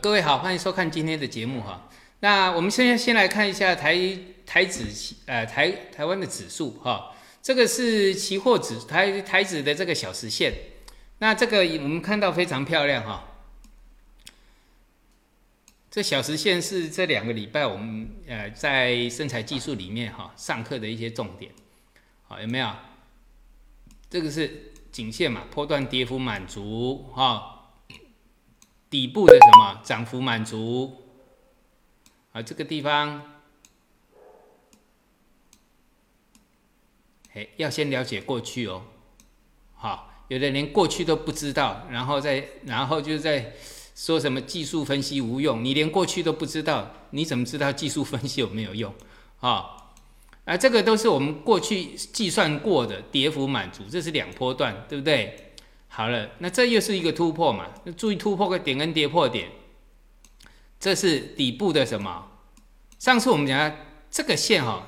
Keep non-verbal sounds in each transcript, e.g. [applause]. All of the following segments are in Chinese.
各位好，欢迎收看今天的节目哈。那我们现在先来看一下台台指呃台台湾的指数哈，这个是期货指台台指的这个小时线。那这个我们看到非常漂亮哈。这小时线是这两个礼拜我们呃在身材技术里面哈上课的一些重点，好有没有？这个是颈线嘛，波段跌幅满足哈。底部的什么涨幅满足啊？这个地方，哎，要先了解过去哦。好，有的连过去都不知道，然后再然后就在说什么技术分析无用。你连过去都不知道，你怎么知道技术分析有没有用啊？啊，这个都是我们过去计算过的跌幅满足，这是两波段，对不对？好了，那这又是一个突破嘛？注意突破个点跟跌破点，这是底部的什么？上次我们讲这个线哈，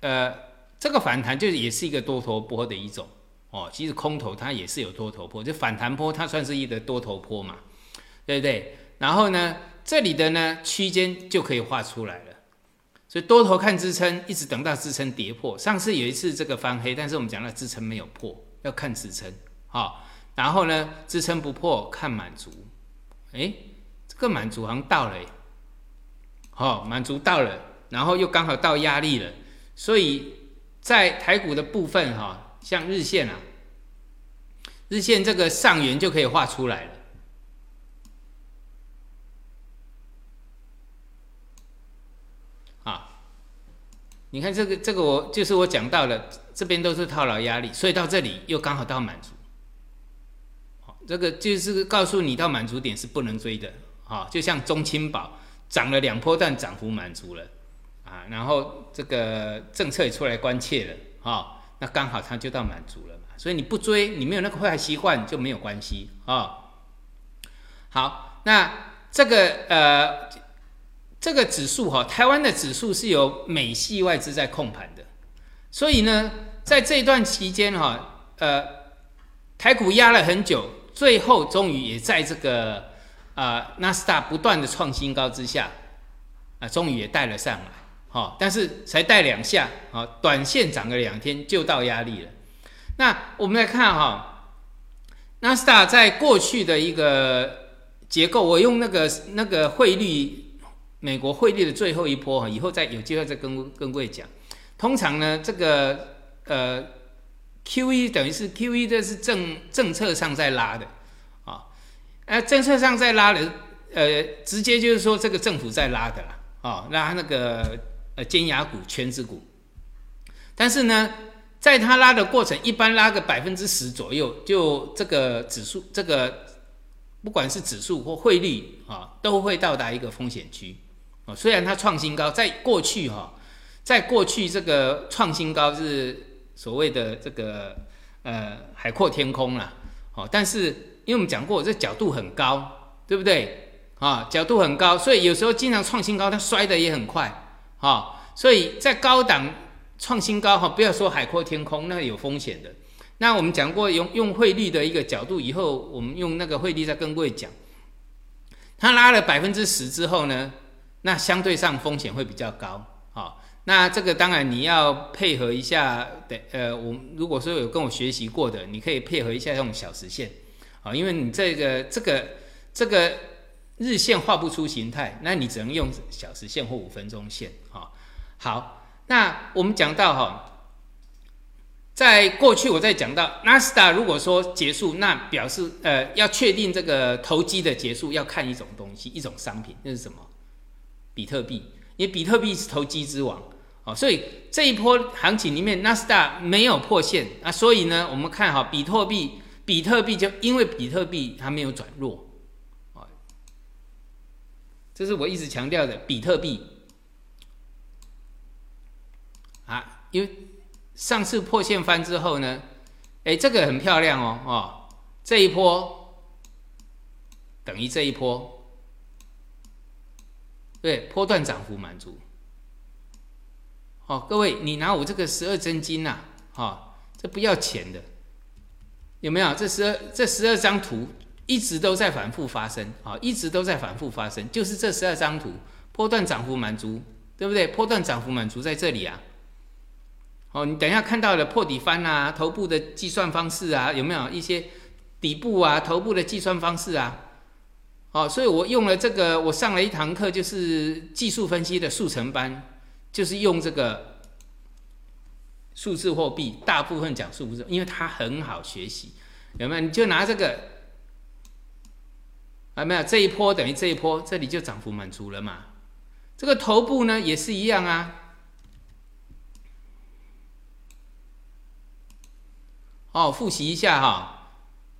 呃，这个反弹就也是一个多头波的一种哦。其实空头它也是有多头波，就反弹波它算是一个多头波嘛，对不对？然后呢，这里的呢区间就可以画出来了。所以多头看支撑，一直等到支撑跌破。上次有一次这个翻黑，但是我们讲了支撑没有破，要看支撑，好。然后呢，支撑不破看满足，哎，这个满足好像到了，好，满足到了，然后又刚好到压力了，所以在台股的部分哈，像日线啊，日线这个上缘就可以画出来了，啊，你看这个这个我就是我讲到了，这边都是套牢压力，所以到这里又刚好到满足。这个就是告诉你，到满足点是不能追的，哈，就像中青宝涨了两波段，涨幅满足了，啊，然后这个政策也出来关切了，哈，那刚好它就到满足了，所以你不追，你没有那个坏习惯就没有关系，啊，好，那这个呃，这个指数哈，台湾的指数是由美系外资在控盘的，所以呢，在这一段期间哈，呃，台股压了很久。最后终于也在这个啊纳斯达不断的创新高之下啊，终于也带了上来，好，但是才带两下，啊，短线涨了两天就到压力了。那我们来看哈，纳斯达在过去的一个结构，我用那个那个汇率，美国汇率的最后一波哈，以后再有机会再跟跟各位讲。通常呢，这个呃。Q E 等于是 Q E，这是政政策上在拉的，啊，呃，政策上在拉的，呃，直接就是说这个政府在拉的啦，啊，拉那个呃尖牙股、全子股，但是呢，在它拉的过程，一般拉个百分之十左右，就这个指数，这个不管是指数或汇率啊，都会到达一个风险区，啊，虽然它创新高，在过去哈，在过去这个创新高是。所谓的这个呃海阔天空啦，哦，但是因为我们讲过这角度很高，对不对啊？角度很高，所以有时候经常创新高，它摔的也很快，哈。所以在高档创新高哈，不要说海阔天空，那有风险的。那我们讲过用用汇率的一个角度，以后我们用那个汇率再跟各位讲，它拉了百分之十之后呢，那相对上风险会比较高，那这个当然你要配合一下，对，呃，我如果说有跟我学习过的，你可以配合一下这种小时线，啊，因为你这个这个这个日线画不出形态，那你只能用小时线或五分钟线，啊。好，那我们讲到哈，在过去我在讲到纳斯达如果说结束，那表示呃要确定这个投机的结束，要看一种东西，一种商品，那是什么？比特币，因为比特币是投机之王。哦，所以这一波行情里面，纳斯达没有破线啊，所以呢，我们看哈，比特币，比特币就因为比特币它没有转弱，啊，这是我一直强调的，比特币啊，因为上次破线翻之后呢，哎，这个很漂亮哦，哦，这一波等于这一波，对，波段涨幅满足。哦，各位，你拿我这个十二真金呐，哈，这不要钱的，有没有？这十二这十二张图一直都在反复发生啊，一直都在反复发生，就是这十二张图，波段涨幅满足，对不对？波段涨幅满足在这里啊。哦，你等一下看到了破底翻啊，头部的计算方式啊，有没有一些底部啊、头部的计算方式啊？哦，所以我用了这个，我上了一堂课，就是技术分析的速成班，就是用这个数字货币，大部分讲数字，因为它很好学习，有没有？你就拿这个，啊，没有这一波等于这一波，这里就涨幅满足了嘛。这个头部呢也是一样啊。哦，复习一下哈，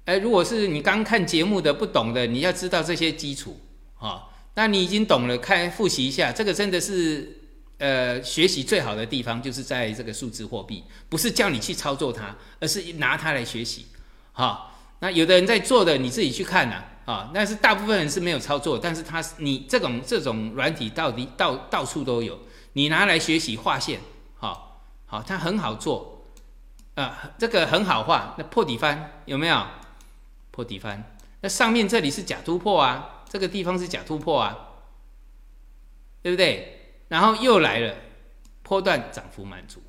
哎，如果是你刚看节目的不懂的，你要知道这些基础啊。那你已经懂了，看复习一下，这个真的是呃学习最好的地方，就是在这个数字货币，不是叫你去操作它，而是拿它来学习。好，那有的人在做的，你自己去看呐啊。但是大部分人是没有操作，但是他你这种这种软体到底到到处都有，你拿来学习划线，好好，它很好做。啊，这个很好画。那破底翻有没有？破底翻，那上面这里是假突破啊，这个地方是假突破啊，对不对？然后又来了，波段涨幅满足。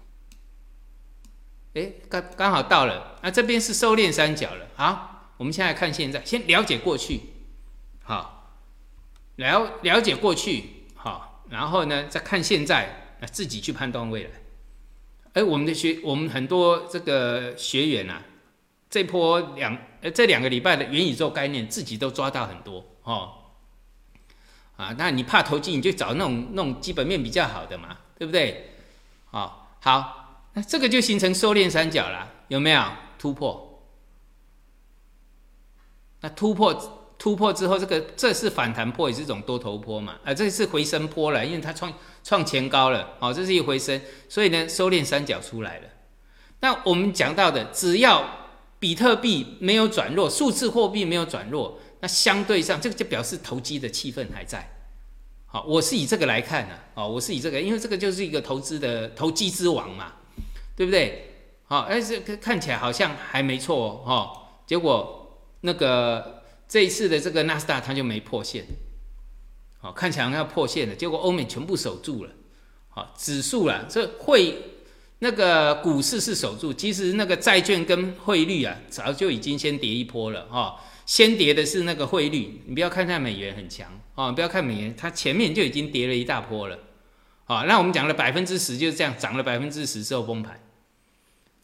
哎，刚刚好到了，那这边是收敛三角了。好，我们现在看现在，先了解过去，好，了了解过去，好，然后呢再看现在，那自己去判断未来。哎，我们的学，我们很多这个学员啊，这波两呃这两个礼拜的元宇宙概念，自己都抓到很多哦。啊，那你怕投机，你就找那种那种基本面比较好的嘛，对不对？哦，好，那这个就形成收敛三角了，有没有突破？那突破。突破之后，这个这是反弹破，也是一种多头坡嘛？啊，这是回升坡了，因为它创创前高了，哦，这是一回升，所以呢，收敛三角出来了。那我们讲到的，只要比特币没有转弱，数字货币没有转弱，那相对上这个就表示投机的气氛还在。好，我是以这个来看的，哦，我是以这个，因为这个就是一个投资的投机之王嘛，对不对？好，哎，这看起来好像还没错哦，结果那个。这一次的这个纳斯达它就没破线，好，看起来要破线了，结果欧美全部守住了，好，指数啊，这汇那个股市是守住，其实那个债券跟汇率啊，早就已经先跌一波了哈，先跌的是那个汇率，你不要看它美元很强啊，不要看美元，它前面就已经跌了一大波了，好，那我们讲了百分之十就是这样，涨了百分之十之后崩盘。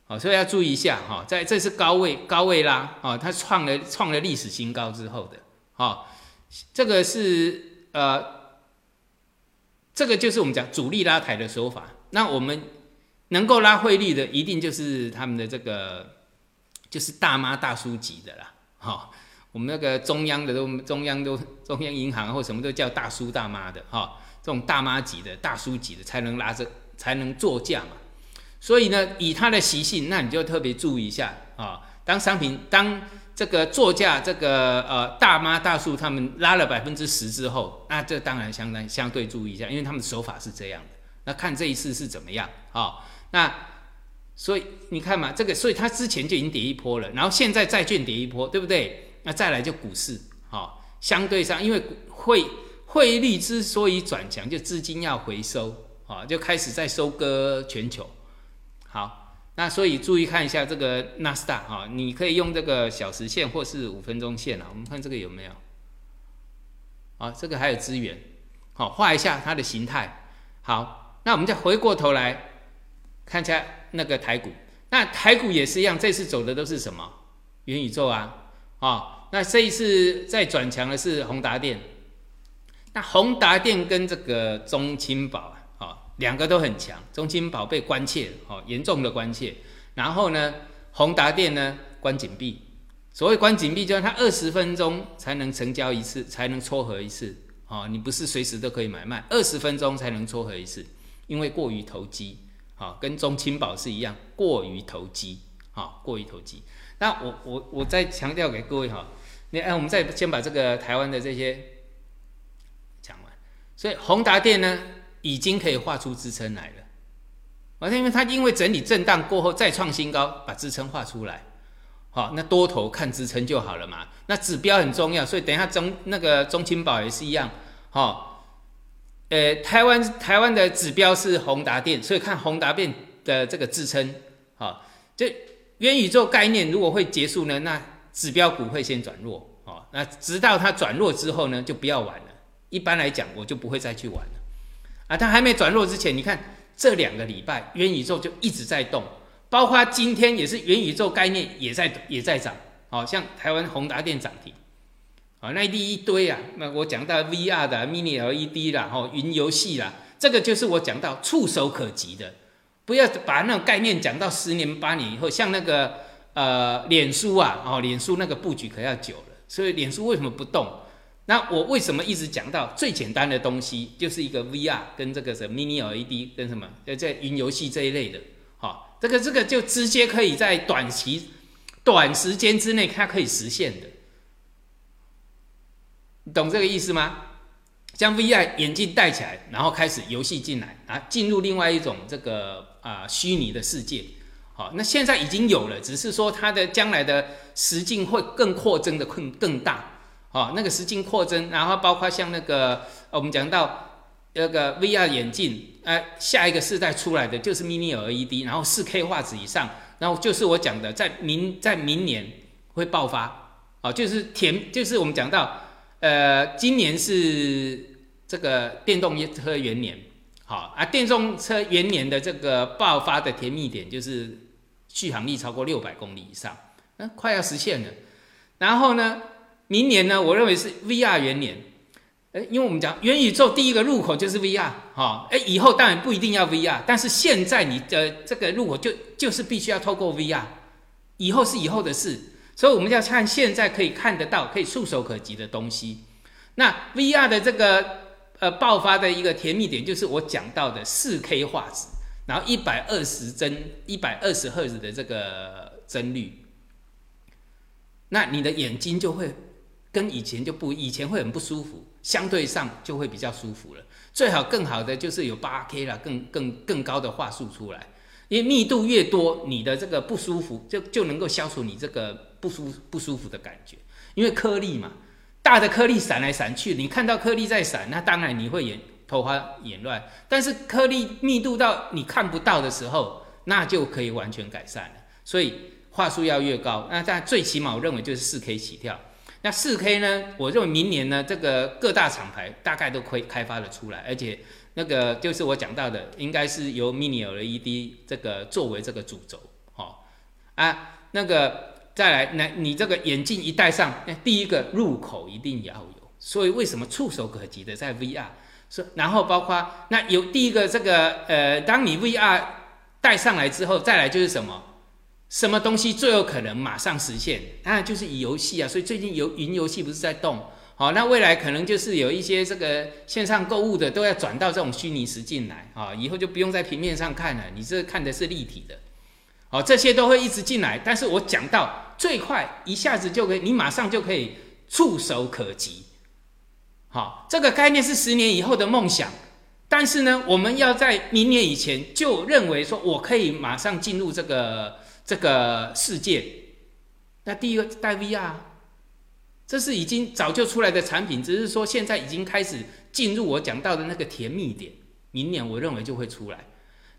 好，所以要注意一下哈，在这是高位高位拉啊，它创了创了历史新高之后的，啊，这个是呃，这个就是我们讲主力拉抬的手法。那我们能够拉汇率的，一定就是他们的这个就是大妈大叔级的啦，哈，我们那个中央的都中央都中央银行或什么都叫大叔大妈的哈，这种大妈级的大叔级的才能拉着才能作价嘛。所以呢，以它的习性，那你就特别注意一下啊。当商品当这个作价这个呃大妈大叔他们拉了百分之十之后，那这当然相当相对注意一下，因为他们的手法是这样的。那看这一次是怎么样啊？那所以你看嘛，这个所以它之前就已经跌一波了，然后现在债券跌一波，对不对？那再来就股市，好，相对上因为汇汇率之所以转强，就资金要回收啊，就开始在收割全球。好，那所以注意看一下这个纳斯达哈，你可以用这个小时线或是五分钟线啊。我们看这个有没有？啊，这个还有资源，好，画一下它的形态。好，那我们再回过头来看一下那个台股。那台股也是一样，这次走的都是什么？元宇宙啊，啊，那这一次在转强的是宏达电。那宏达电跟这个中青宝啊。两个都很强，中青宝被关切，哦，严重的关切。然后呢，宏达电呢关紧闭。所谓关紧闭，就是它二十分钟才能成交一次，才能撮合一次。哦，你不是随时都可以买卖，二十分钟才能撮合一次，因为过于投机。好，跟中青宝是一样，过于投机。好，过于投机。那我我我再强调给各位哈，你哎，我们再先把这个台湾的这些讲完。所以宏达电呢？已经可以画出支撑来了，啊，因为它因为整理震荡过后再创新高，把支撑画出来，好，那多头看支撑就好了嘛。那指标很重要，所以等一下中那个中青宝也是一样，好，呃，台湾台湾的指标是宏达电，所以看宏达电的这个支撑，好，这元宇宙概念如果会结束呢，那指标股会先转弱，哦，那直到它转弱之后呢，就不要玩了。一般来讲，我就不会再去玩了。啊，它还没转弱之前，你看这两个礼拜元宇宙就一直在动。包括今天也是元宇宙概念也在也在涨，好像台湾宏达电涨停，啊，那一堆啊，那我讲到 VR 的 Mini LED 啦，吼，云游戏啦，这个就是我讲到触手可及的，不要把那种概念讲到十年八年以后，像那个呃脸书啊，哦，脸书那个布局可要久了，所以脸书为什么不动？那我为什么一直讲到最简单的东西，就是一个 VR 跟这个什么 Mini LED 跟什么在在云游戏这一类的，好。这个这个就直接可以在短期、短时间之内，它可以实现的，你懂这个意思吗？将 VR 眼镜戴起来，然后开始游戏进来啊，进入另外一种这个啊虚拟的世界。好，那现在已经有了，只是说它的将来的实境会更扩增的更更大。好，那个实境扩增，然后包括像那个我们讲到。那个 VR 眼镜，呃，下一个世代出来的就是 Mini LED，然后 4K 画质以上，然后就是我讲的，在明在明年会爆发，哦，就是甜，就是我们讲到，呃，今年是这个电动车元年，好啊，电动车元年的这个爆发的甜蜜点就是续航力超过六百公里以上，嗯，快要实现了，然后呢，明年呢，我认为是 VR 元年。哎，因为我们讲元宇宙第一个入口就是 VR，哈，哎，以后当然不一定要 VR，但是现在你的这个入口就就是必须要透过 VR，以后是以后的事，所以我们要看现在可以看得到、可以触手可及的东西。那 VR 的这个呃爆发的一个甜蜜点，就是我讲到的四 K 画质，然后一百二十帧、一百二十赫兹的这个帧率，那你的眼睛就会跟以前就不，以前会很不舒服。相对上就会比较舒服了。最好更好的就是有八 K 了，更更更高的画素出来。因为密度越多，你的这个不舒服就就能够消除你这个不舒不舒服的感觉。因为颗粒嘛，大的颗粒闪来闪去，你看到颗粒在闪，那当然你会眼头花眼乱。但是颗粒密度到你看不到的时候，那就可以完全改善了。所以画素要越高，那但最起码我认为就是四 K 起跳。那四 K 呢？我认为明年呢，这个各大厂牌大概都可以开发的出来，而且那个就是我讲到的，应该是由 Mini LED 这个作为这个主轴，哦啊，那个再来，那你这个眼镜一戴上，那第一个入口一定要有，所以为什么触手可及的在 VR？是然后包括那有第一个这个呃，当你 VR 戴上来之后，再来就是什么？什么东西最有可能马上实现？当然就是以游戏啊，所以最近游云游戏不是在动，好，那未来可能就是有一些这个线上购物的都要转到这种虚拟实境来啊，以后就不用在平面上看了，你这看的是立体的，好，这些都会一直进来。但是我讲到最快一下子就可以，你马上就可以触手可及，好，这个概念是十年以后的梦想，但是呢，我们要在明年以前就认为说我可以马上进入这个。这个世界，那第一个带 VR，这是已经早就出来的产品，只是说现在已经开始进入我讲到的那个甜蜜点。明年我认为就会出来。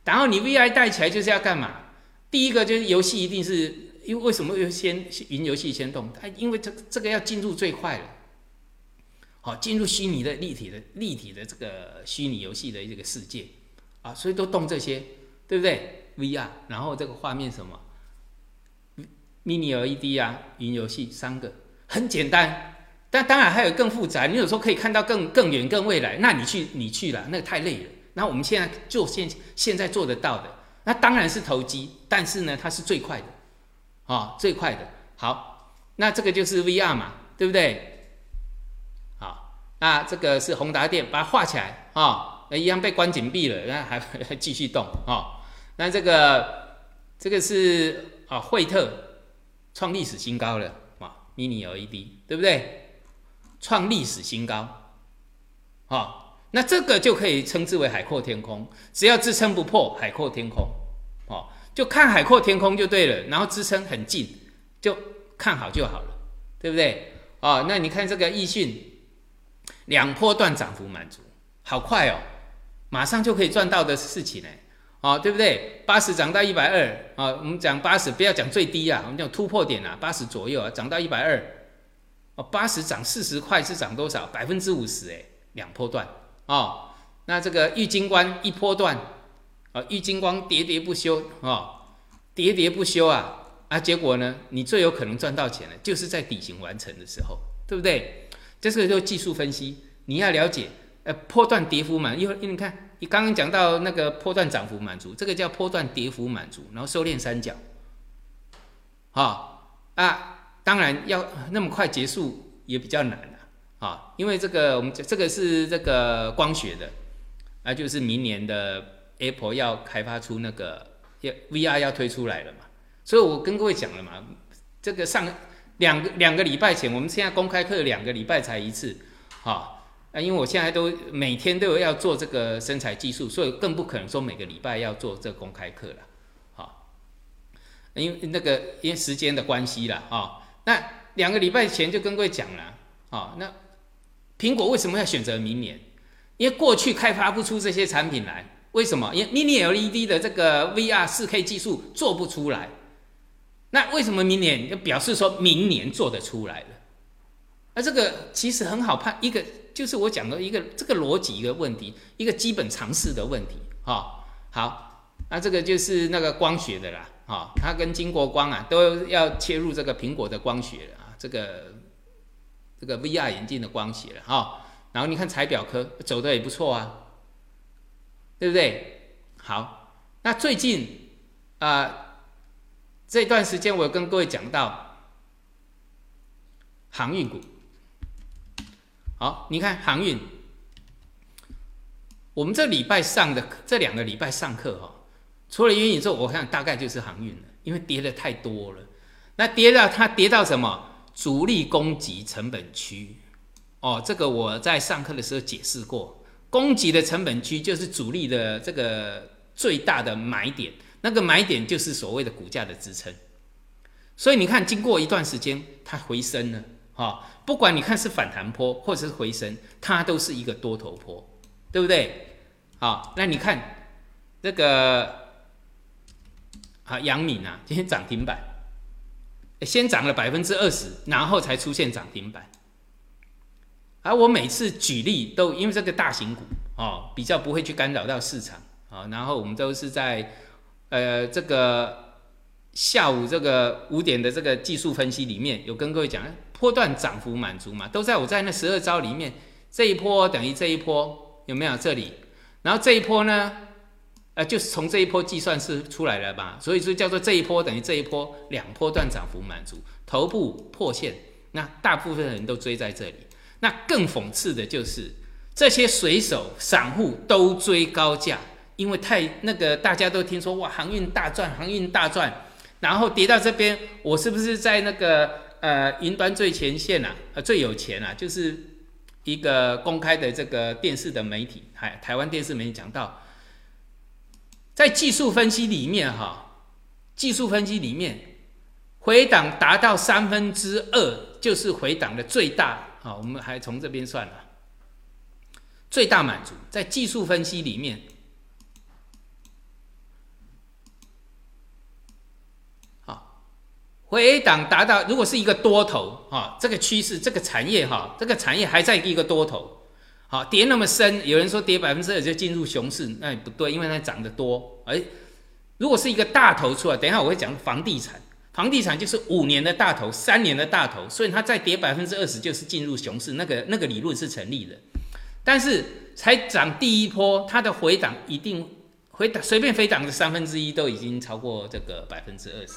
然后你 VR 带起来就是要干嘛？第一个就是游戏一定是因为为什么要先云游戏先动？它因为这这个要进入最快了，好进入虚拟的立体的立体的这个虚拟游戏的这个世界啊，所以都动这些，对不对？VR，然后这个画面什么？mini LED 啊，云游戏三个很简单，但当然还有更复杂。你有时候可以看到更更远、更未来，那你去你去了，那个太累了。那我们现在就现现在做得到的，那当然是投机，但是呢，它是最快的，啊，最快的。好，那这个就是 VR 嘛，对不对？啊，这个是宏达电，把它画起来啊，一样被关紧闭了，那还还 [laughs] 继续动啊。那这个这个是啊，惠特。创历史新高了，哇！Mini LED，对不对？创历史新高，啊，那这个就可以称之为海阔天空。只要支撑不破，海阔天空，哦，就看海阔天空就对了。然后支撑很近，就看好就好了，对不对？哦，那你看这个易迅两波段涨幅满足，好快哦，马上就可以赚到的事情呢，哦，对不对？八十涨到一百二，啊，我们讲八十，不要讲最低啊，我们讲突破点啊，八十左右啊，涨到一百二，哦，八十涨四十块是涨多少？百分之五十哎，两波段哦，那这个玉金光一波段，啊，玉金光喋喋不休啊，喋喋不休啊。啊，结果呢？你最有可能赚到钱的，就是在底型完成的时候，对不对？这是就技术分析，你要了解，呃，波段跌幅满，因为因为你看，你刚刚讲到那个波段涨幅满足，这个叫波段跌幅满足，然后收敛三角，好啊，当然要那么快结束也比较难了，啊，因为这个我们这个是这个光学的，啊，就是明年的 Apple 要开发出那个要 VR 要推出来了嘛。所以我跟各位讲了嘛，这个上两个两个礼拜前，我们现在公开课两个礼拜才一次，哈啊，因为我现在都每天都有要做这个身材技术，所以更不可能说每个礼拜要做这公开课了，好，因为那个因为时间的关系了，啊，那两个礼拜前就跟各位讲了，啊，那苹果为什么要选择明年？因为过去开发不出这些产品来，为什么？因为 Mini LED 的这个 VR 四 K 技术做不出来。那为什么明年就表示说明年做得出来了？那这个其实很好判，一个就是我讲的一个这个逻辑一个问题，一个基本常识的问题。哈，好，那这个就是那个光学的啦，哈，它跟金国光啊都要切入这个苹果的光学啊，这个这个 VR 眼镜的光学了哈。然后你看彩表科走的也不错啊，对不对？好，那最近啊。这段时间我有跟各位讲到航运股，好，你看航运，我们这礼拜上的这两个礼拜上课哈，除了元宇宙，我看大概就是航运了，因为跌的太多了。那跌到它跌到什么？主力攻击成本区哦，这个我在上课的时候解释过，攻击的成本区就是主力的这个最大的买点。那个买点就是所谓的股价的支撑，所以你看，经过一段时间，它回升了，哈，不管你看是反弹坡或者是回升，它都是一个多头坡，对不对？好，那你看这个，好，阳明啊，今天涨停板，先涨了百分之二十，然后才出现涨停板。而我每次举例都因为这个大型股哦，比较不会去干扰到市场啊，然后我们都是在。呃，这个下午这个五点的这个技术分析里面有跟各位讲，波段涨幅满足嘛，都在我在那十二招里面，这一波等于这一波有没有这里？然后这一波呢，呃，就是从这一波计算是出来了吧？所以说叫做这一波等于这一波两波段涨幅满足，头部破线，那大部分人都追在这里。那更讽刺的就是这些水手散户都追高价。因为太那个，大家都听说哇，航运大赚，航运大赚，然后跌到这边，我是不是在那个呃云端最前线啊？呃，最有钱啊？就是一个公开的这个电视的媒体，台台湾电视媒体讲到，在技术分析里面哈，技术分析里面回档达到三分之二，就是回档的最大啊。我们还从这边算了，最大满足在技术分析里面。回档达到，如果是一个多头哈，这个趋势，这个产业哈，这个产业还在一个多头，好跌那么深，有人说跌百分之二就进入熊市，那也不对，因为它涨得多。而，如果是一个大头出来，等一下我会讲房地产，房地产就是五年的大头，三年的大头，所以它再跌百分之二十就是进入熊市，那个那个理论是成立的。但是才涨第一波，它的回档一定回档，随便回档的三分之一都已经超过这个百分之二十。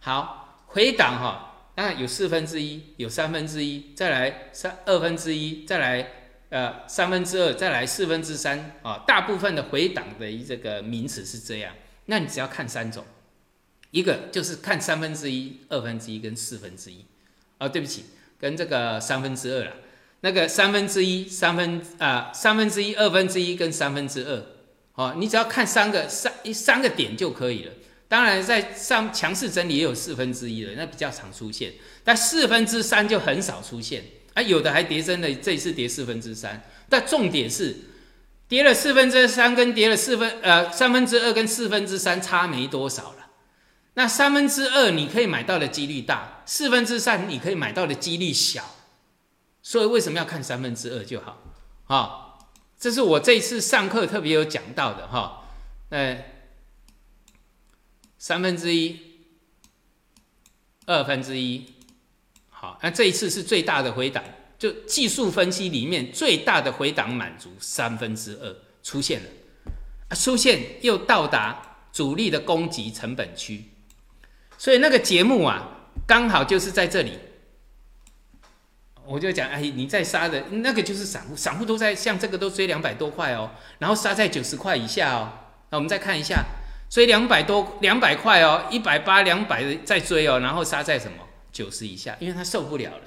好。回档哈，当然有四分之一，有三分之一，再来三二分之一，再来呃三分之二，再来四分之三啊。大部分的回档的这个名词是这样，那你只要看三种，一个就是看三分之一、二分之一跟四分之一啊。对不起，跟这个三分之二了，那个三分之一、三分啊三分之一、二分之一跟三分之二，哦，你只要看三个三一三个点就可以了。当然在上强势整理也有四分之一的，那比较常出现，但四分之三就很少出现，啊，有的还跌真的，这一次跌四分之三，但重点是跌了四分之三跟跌了四分呃三分之二跟四分之三差没多少了，那三分之二你可以买到的几率大，四分之三你可以买到的几率小，所以为什么要看三分之二就好？啊，这是我这一次上课特别有讲到的哈，呃。三分之一，二分之一，好，那这一次是最大的回档，就技术分析里面最大的回档满足三分之二出现了，出现又到达主力的攻击成本区，所以那个节目啊，刚好就是在这里，我就讲，哎，你在杀的那个就是散户，散户都在像这个都追两百多块哦，然后杀在九十块以下哦，那我们再看一下。追两百多两百块哦，一百八两百的再追哦，然后杀在什么九十以下，因为他受不了了。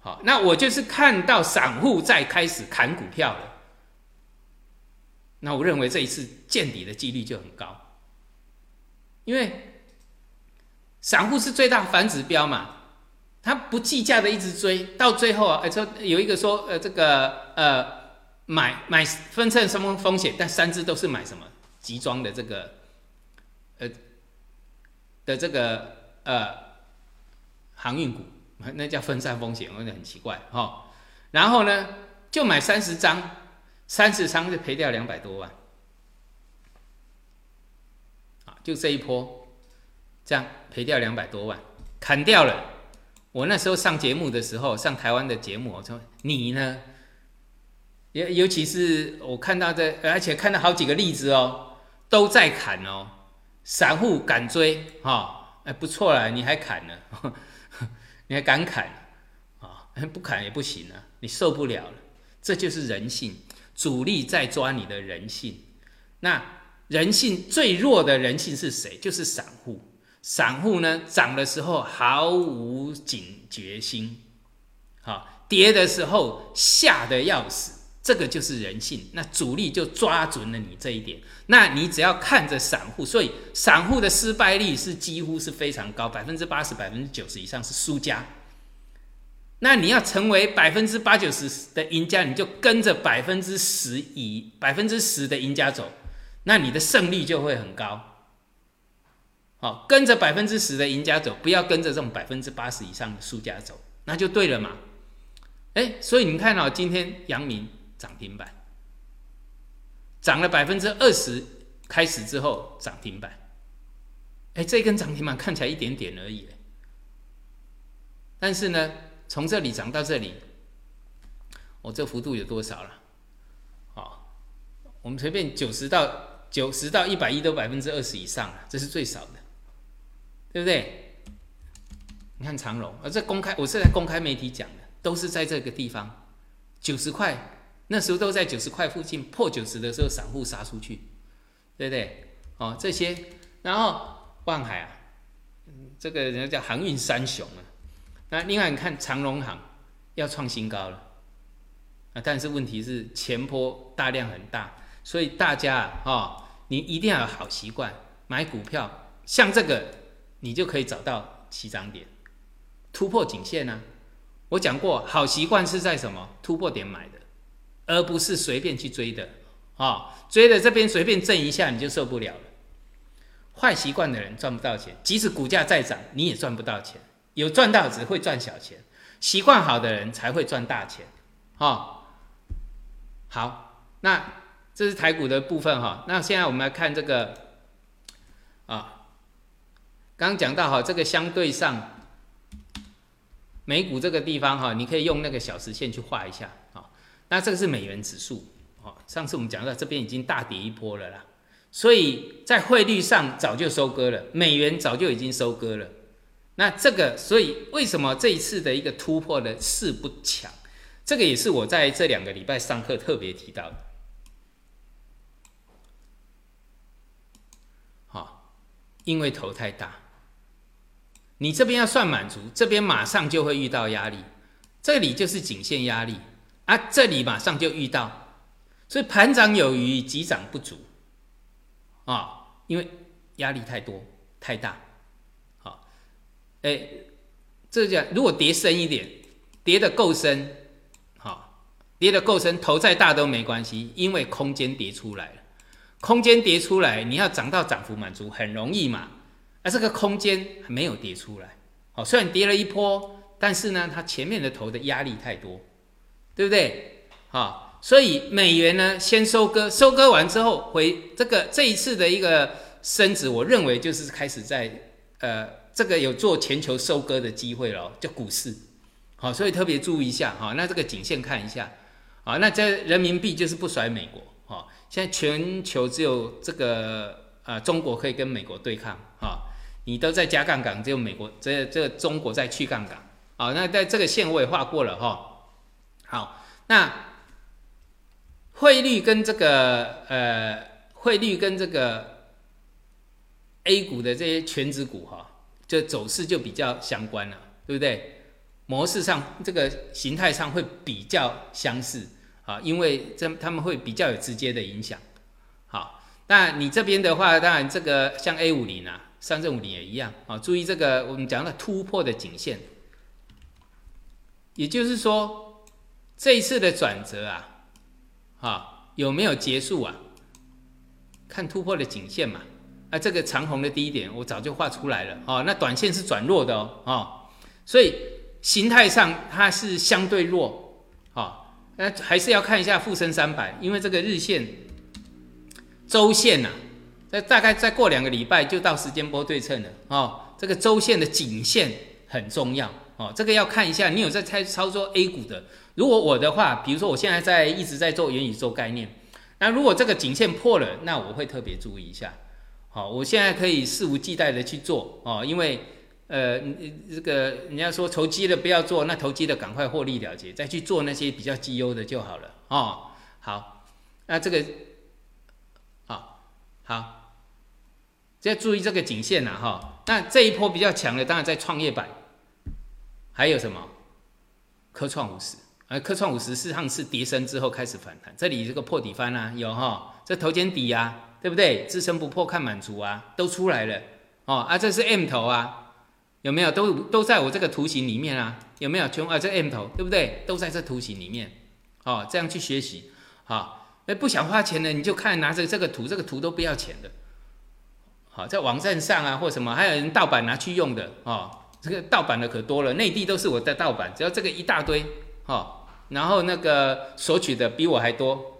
好，那我就是看到散户在开始砍股票了。那我认为这一次见底的几率就很高，因为散户是最大反指标嘛，他不计价的一直追，到最后啊，哎，说有一个说呃这个呃买买分散什么风险，但三只都是买什么？集装的这个，呃，的这个呃航运股，那叫分散风险，我觉得很奇怪哈。然后呢，就买三十张，三十张就赔掉两百多万，啊，就这一波，这样赔掉两百多万，砍掉了。我那时候上节目的时候，上台湾的节目，我说你呢，尤尤其是我看到这，而且看到好几个例子哦。都在砍哦，散户敢追哈，哎不错了，你还砍呢，[laughs] 你还敢砍啊？不砍也不行啊，你受不了了，这就是人性，主力在抓你的人性。那人性最弱的人性是谁？就是散户。散户呢，涨的时候毫无警觉心，好，跌的时候吓得要死。这个就是人性，那主力就抓准了你这一点，那你只要看着散户，所以散户的失败率是几乎是非常高，百分之八十、百分之九十以上是输家。那你要成为百分之八九十的赢家，你就跟着百分之十以百分之十的赢家走，那你的胜率就会很高。好，跟着百分之十的赢家走，不要跟着这种百分之八十以上的输家走，那就对了嘛。哎，所以你看到今天阳明。涨停板涨了百分之二十，开始之后涨停板，哎，这根涨停板看起来一点点而已，但是呢，从这里涨到这里，我这幅度有多少了？好，我们随便九十到九十到一百一都百分之二十以上了，这是最少的，对不对？你看长龙，而这公开，我是在公开媒体讲的，都是在这个地方九十块。那时候都在九十块附近，破九十的时候，散户杀出去，对不对？哦，这些，然后万海啊，这个人家叫航运三雄啊。那另外你看长隆行要创新高了，啊，但是问题是前坡大量很大，所以大家啊，你一定要有好习惯，买股票像这个，你就可以找到起涨点，突破颈线呢。我讲过，好习惯是在什么突破点买的。而不是随便去追的，啊，追的这边随便震一下你就受不了了。坏习惯的人赚不到钱，即使股价再涨你也赚不到钱。有赚到只会赚小钱，习惯好的人才会赚大钱，哈。好，那这是台股的部分哈。那现在我们来看这个，啊，刚刚讲到哈，这个相对上美股这个地方哈，你可以用那个小时线去画一下。那这个是美元指数，哦，上次我们讲到这边已经大跌一波了啦，所以在汇率上早就收割了，美元早就已经收割了。那这个，所以为什么这一次的一个突破的势不强？这个也是我在这两个礼拜上课特别提到的。好，因为头太大，你这边要算满足，这边马上就会遇到压力，这里就是颈线压力。啊，这里马上就遇到，所以盘涨有余，急涨不足，啊，因为压力太多太大，好，哎，这叫如果跌深一点，跌的够深，好，跌的够深，头再大都没关系，因为空间跌出来了，空间跌出来，你要涨到涨幅满足很容易嘛，而这个空间还没有跌出来，好，虽然跌了一波，但是呢，它前面的头的压力太多，对不对？好。所以美元呢，先收割，收割完之后回这个这一次的一个升值，我认为就是开始在呃这个有做全球收割的机会了，叫股市，好，所以特别注意一下哈。那这个颈线看一下，啊，那这人民币就是不甩美国，哈，现在全球只有这个呃中国可以跟美国对抗，哈，你都在加杠杆，只有美国这这中国在去杠杆，啊，那在这个线我也画过了哈，好，那。汇率跟这个呃，汇率跟这个 A 股的这些全指股哈，就走势就比较相关了，对不对？模式上这个形态上会比较相似啊，因为这他们会比较有直接的影响。好，那你这边的话，当然这个像 A 五零啊，上证五零也一样啊，注意这个我们讲的突破的颈线，也就是说这一次的转折啊。啊，有没有结束啊？看突破的颈线嘛，啊，这个长红的低点我早就画出来了哦。那短线是转弱的哦，哦，所以形态上它是相对弱，哦，那还是要看一下沪深三百，因为这个日线、周线呐，在大概再过两个礼拜就到时间波对称了哦。这个周线的颈线很重要哦，这个要看一下，你有在操操作 A 股的。如果我的话，比如说我现在在一直在做元宇宙概念，那如果这个颈线破了，那我会特别注意一下。好，我现在可以肆无忌惮的去做哦，因为呃，这个人家说投机的不要做，那投机的赶快获利了结，再去做那些比较绩优的就好了哦。好，那这个好，好，要注意这个颈线呐哈。那这一波比较强的，当然在创业板，还有什么科创五十。而科创五十四上次跌升之后开始反弹，这里这个破底翻啊，有哈，这头肩底啊，对不对？支撑不破看满足啊，都出来了哦啊，这是 M 头啊，有没有？都都在我这个图形里面啊，有没有？全啊，这 M 头对不对？都在这图形里面哦，这样去学习好，那不想花钱的你就看拿着这个图，这个图都不要钱的，好，在网站上啊或什么，还有人盗版拿去用的哦，这个盗版的可多了，内地都是我的盗版，只要这个一大堆。哦，然后那个索取的比我还多，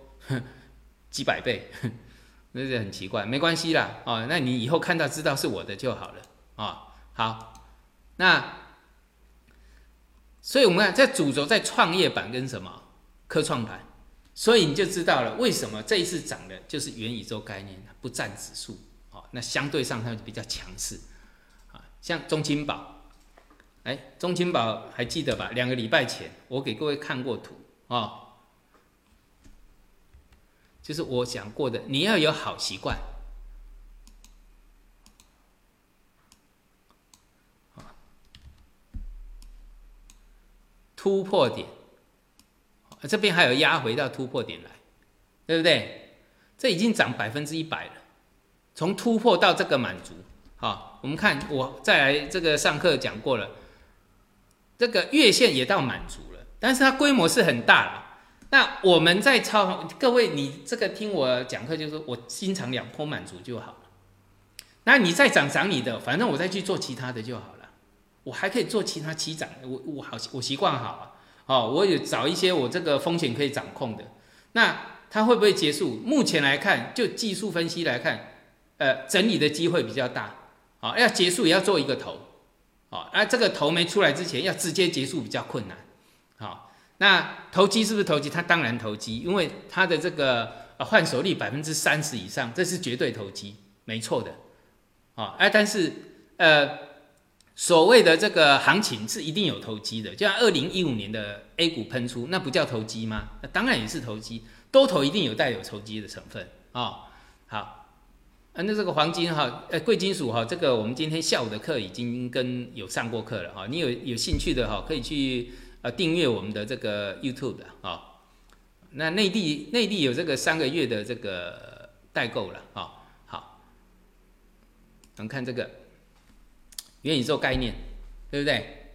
[laughs] 几百倍，[laughs] 那是很奇怪，没关系啦，哦，那你以后看到知道是我的就好了，啊，好，那，所以我们看在主轴在创业板跟什么科创板，所以你就知道了为什么这一次涨的就是元宇宙概念，不占指数，哦，那相对上它就比较强势，啊，像中金宝。哎，中青宝还记得吧？两个礼拜前我给各位看过图啊，就是我讲过的，你要有好习惯突破点，这边还有压回到突破点来，对不对？这已经涨百分之一百了，从突破到这个满足，好，我们看我再来这个上课讲过了。这个月线也到满足了，但是它规模是很大了。那我们在操各位，你这个听我讲课，就是我经常两波满足就好了。那你再涨涨你的，反正我再去做其他的就好了。我还可以做其他期涨，我我好我习惯好啊。哦，我有找一些我这个风险可以掌控的。那它会不会结束？目前来看，就技术分析来看，呃，整理的机会比较大。好，要结束也要做一个头。啊，这个头没出来之前，要直接结束比较困难。好，那投机是不是投机？它当然投机，因为它的这个换手率百分之三十以上，这是绝对投机，没错的。啊，哎，但是呃，所谓的这个行情是一定有投机的，就像二零一五年的 A 股喷出，那不叫投机吗？那当然也是投机，多头一定有带有投机的成分。啊，好。啊，那这个黄金哈，呃，贵金属哈，这个我们今天下午的课已经跟有上过课了哈。你有有兴趣的哈，可以去呃订阅我们的这个 YouTube 的啊。那内地内地有这个三个月的这个代购了啊。好，我们看这个元宇宙概念，对不对？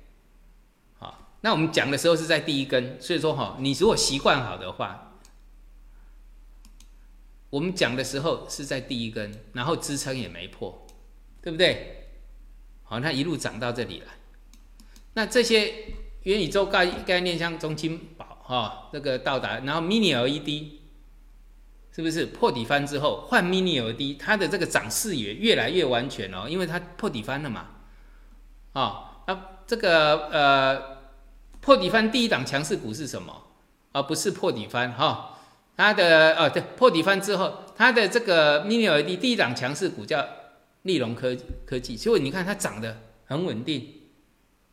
好，那我们讲的时候是在第一根，所以说哈，你如果习惯好的话，我们讲的时候是在第一根，然后支撑也没破，对不对？好，那一路涨到这里来，那这些元宇宙概概念，像中金宝哈，这个到达，然后 Mini LED。是不是破底翻之后换 mini LED，它的这个涨势也越来越完全哦，因为它破底翻了嘛。啊，那这个呃破底翻第一档强势股是什么？啊，不是破底翻哈，它的哦对，破底翻之后，它的这个 mini LED 第一档强势股叫利隆科科技，所以你看它涨得很稳定。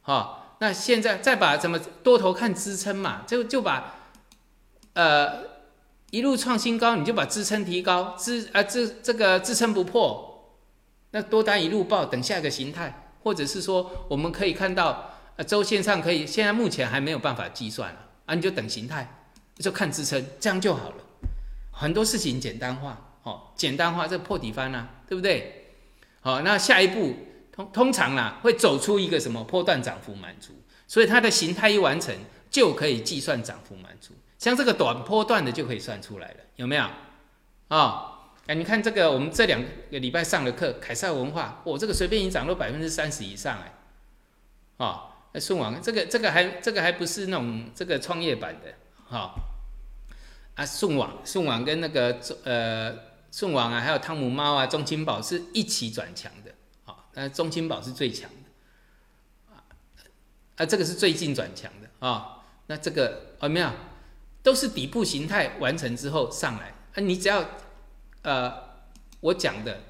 好，那现在再把怎么多头看支撑嘛，就就把呃。一路创新高，你就把支撑提高，支啊支这个支撑不破，那多单一路爆，等下一个形态，或者是说我们可以看到，呃周线上可以，现在目前还没有办法计算了啊，你就等形态，就看支撑，这样就好了。很多事情简单化，哦，简单化这破底翻啊，对不对？好，那下一步通通常啦会走出一个什么破段涨幅满足，所以它的形态一完成，就可以计算涨幅满足。像这个短波段的就可以算出来了，有没有？啊，哎，你看这个，我们这两个礼拜上的课，凯撒文化，我这个随便已涨都百分之三十以上，哎，啊，那顺网这个这个还这个还不是那种这个创业板的，哈，啊，顺网顺网跟那个呃顺网啊，还有汤姆猫啊，中青宝是一起转强的，好，那中青宝是最强的，啊，啊，这个是最近转强的啊，那这个啊没有？都是底部形态完成之后上来，啊，你只要，呃，我讲的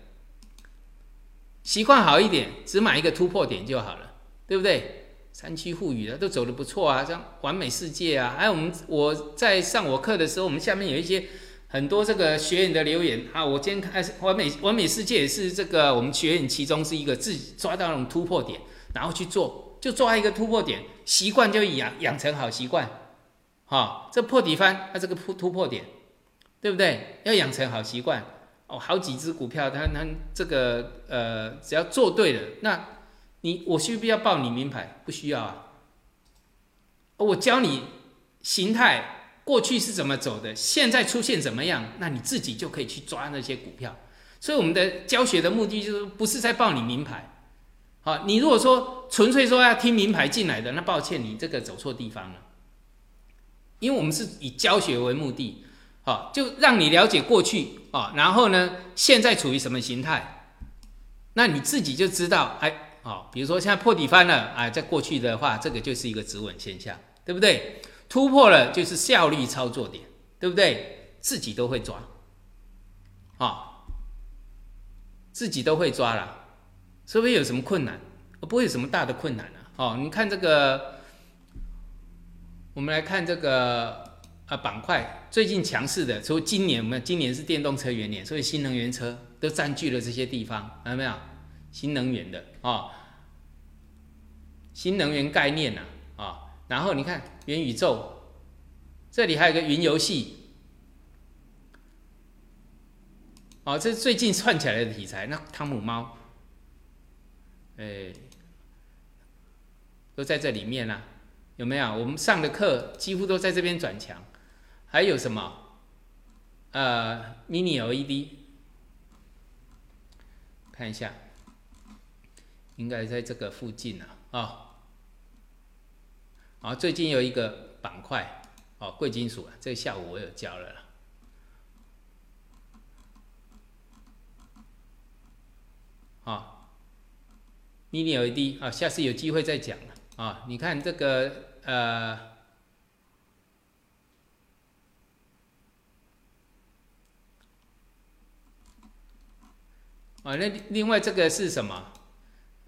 习惯好一点，只买一个突破点就好了，对不对？三七互宇的都走的不错啊，像完美世界啊，还有我们我在上我课的时候，我们下面有一些很多这个学员的留言啊，我今天开始完美完美世界也是这个我们学员其中是一个自己抓到那种突破点，然后去做，就抓一个突破点，习惯就养养成好习惯。好，这破底翻，它这个破突破点，对不对？要养成好习惯哦。好几只股票，它它这个呃，只要做对了，那你我需不需要报你名牌？不需要啊。我教你形态过去是怎么走的，现在出现怎么样，那你自己就可以去抓那些股票。所以我们的教学的目的就是不是在报你名牌。好，你如果说纯粹说要听名牌进来的，那抱歉，你这个走错地方了。因为我们是以教学为目的，好，就让你了解过去啊，然后呢，现在处于什么形态，那你自己就知道，哎，好，比如说现在破底翻了，啊，在过去的话，这个就是一个止稳现象，对不对？突破了就是效率操作点，对不对？自己都会抓，啊，自己都会抓了，是不是有什么困难？不会有什么大的困难啊，哦，你看这个。我们来看这个啊板块最近强势的，除今年我们今年是电动车元年，所以新能源车都占据了这些地方，看到没有？新能源的啊，新能源概念呐啊，然后你看元宇宙，这里还有个云游戏，哦，这是最近串起来的题材。那汤姆猫，哎，都在这里面啦。有没有？我们上的课几乎都在这边转墙，还有什么？呃，mini LED，看一下，应该在这个附近呢啊。啊，最近有一个板块，哦，贵金属啊，这个下午我有教了啦。啊，mini LED 啊，下次有机会再讲了啊。你看这个。呃，啊，那另外这个是什么？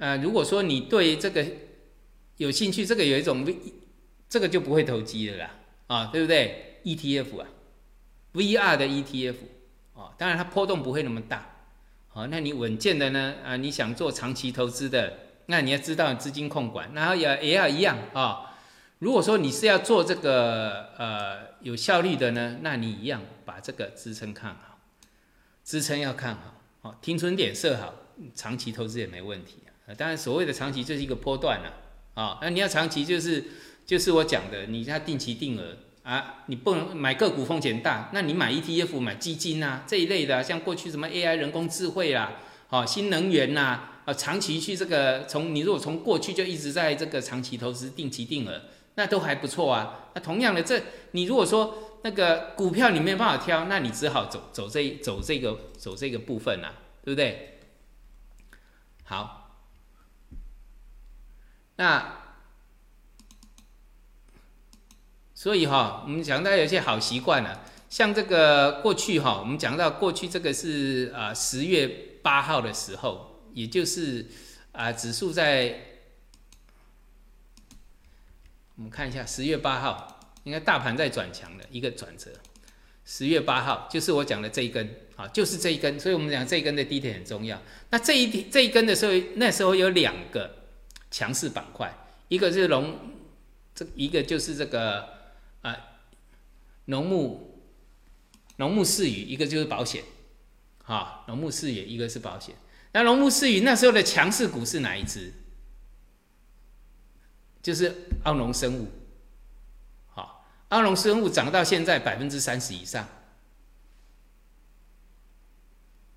呃，如果说你对这个有兴趣，这个有一种 V，这个就不会投机的啦，啊，对不对？ETF 啊，VR 的 ETF，啊，当然它波动不会那么大，好，那你稳健的呢？啊，你想做长期投资的，那你要知道资金控管，然后也也要一样啊。如果说你是要做这个呃有效率的呢，那你一样把这个支撑看好，支撑要看好，好停损点设好，长期投资也没问题啊。当然，所谓的长期就是一个波段了啊。那你要长期就是就是我讲的，你要定期定额啊，你不能买个股风险大，那你买 ETF 买基金啊这一类的，像过去什么 AI 人工智慧啦，好新能源呐，啊长期去这个从你如果从过去就一直在这个长期投资定期定额，那都还不错啊。那同样的，这你如果说。那个股票你没办法挑，那你只好走走这走这个走这个部分啦，对不对？好，那所以哈，我们讲到有些好习惯了，像这个过去哈，我们讲到过去这个是啊十月八号的时候，也就是啊指数在，我们看一下十月八号。应该大盘在转强的一个转折，十月八号就是我讲的这一根啊，就是这一根，所以我们讲这一根的低点很重要。那这一这一根的时候，那时候有两个强势板块，一个是农，这一个就是这个啊农牧农牧四语，一个就是保险，哈，农牧四语一个是保险。那农牧四语那时候的强势股是哪一支？就是奥农生物。阿龙生物涨到现在百分之三十以上，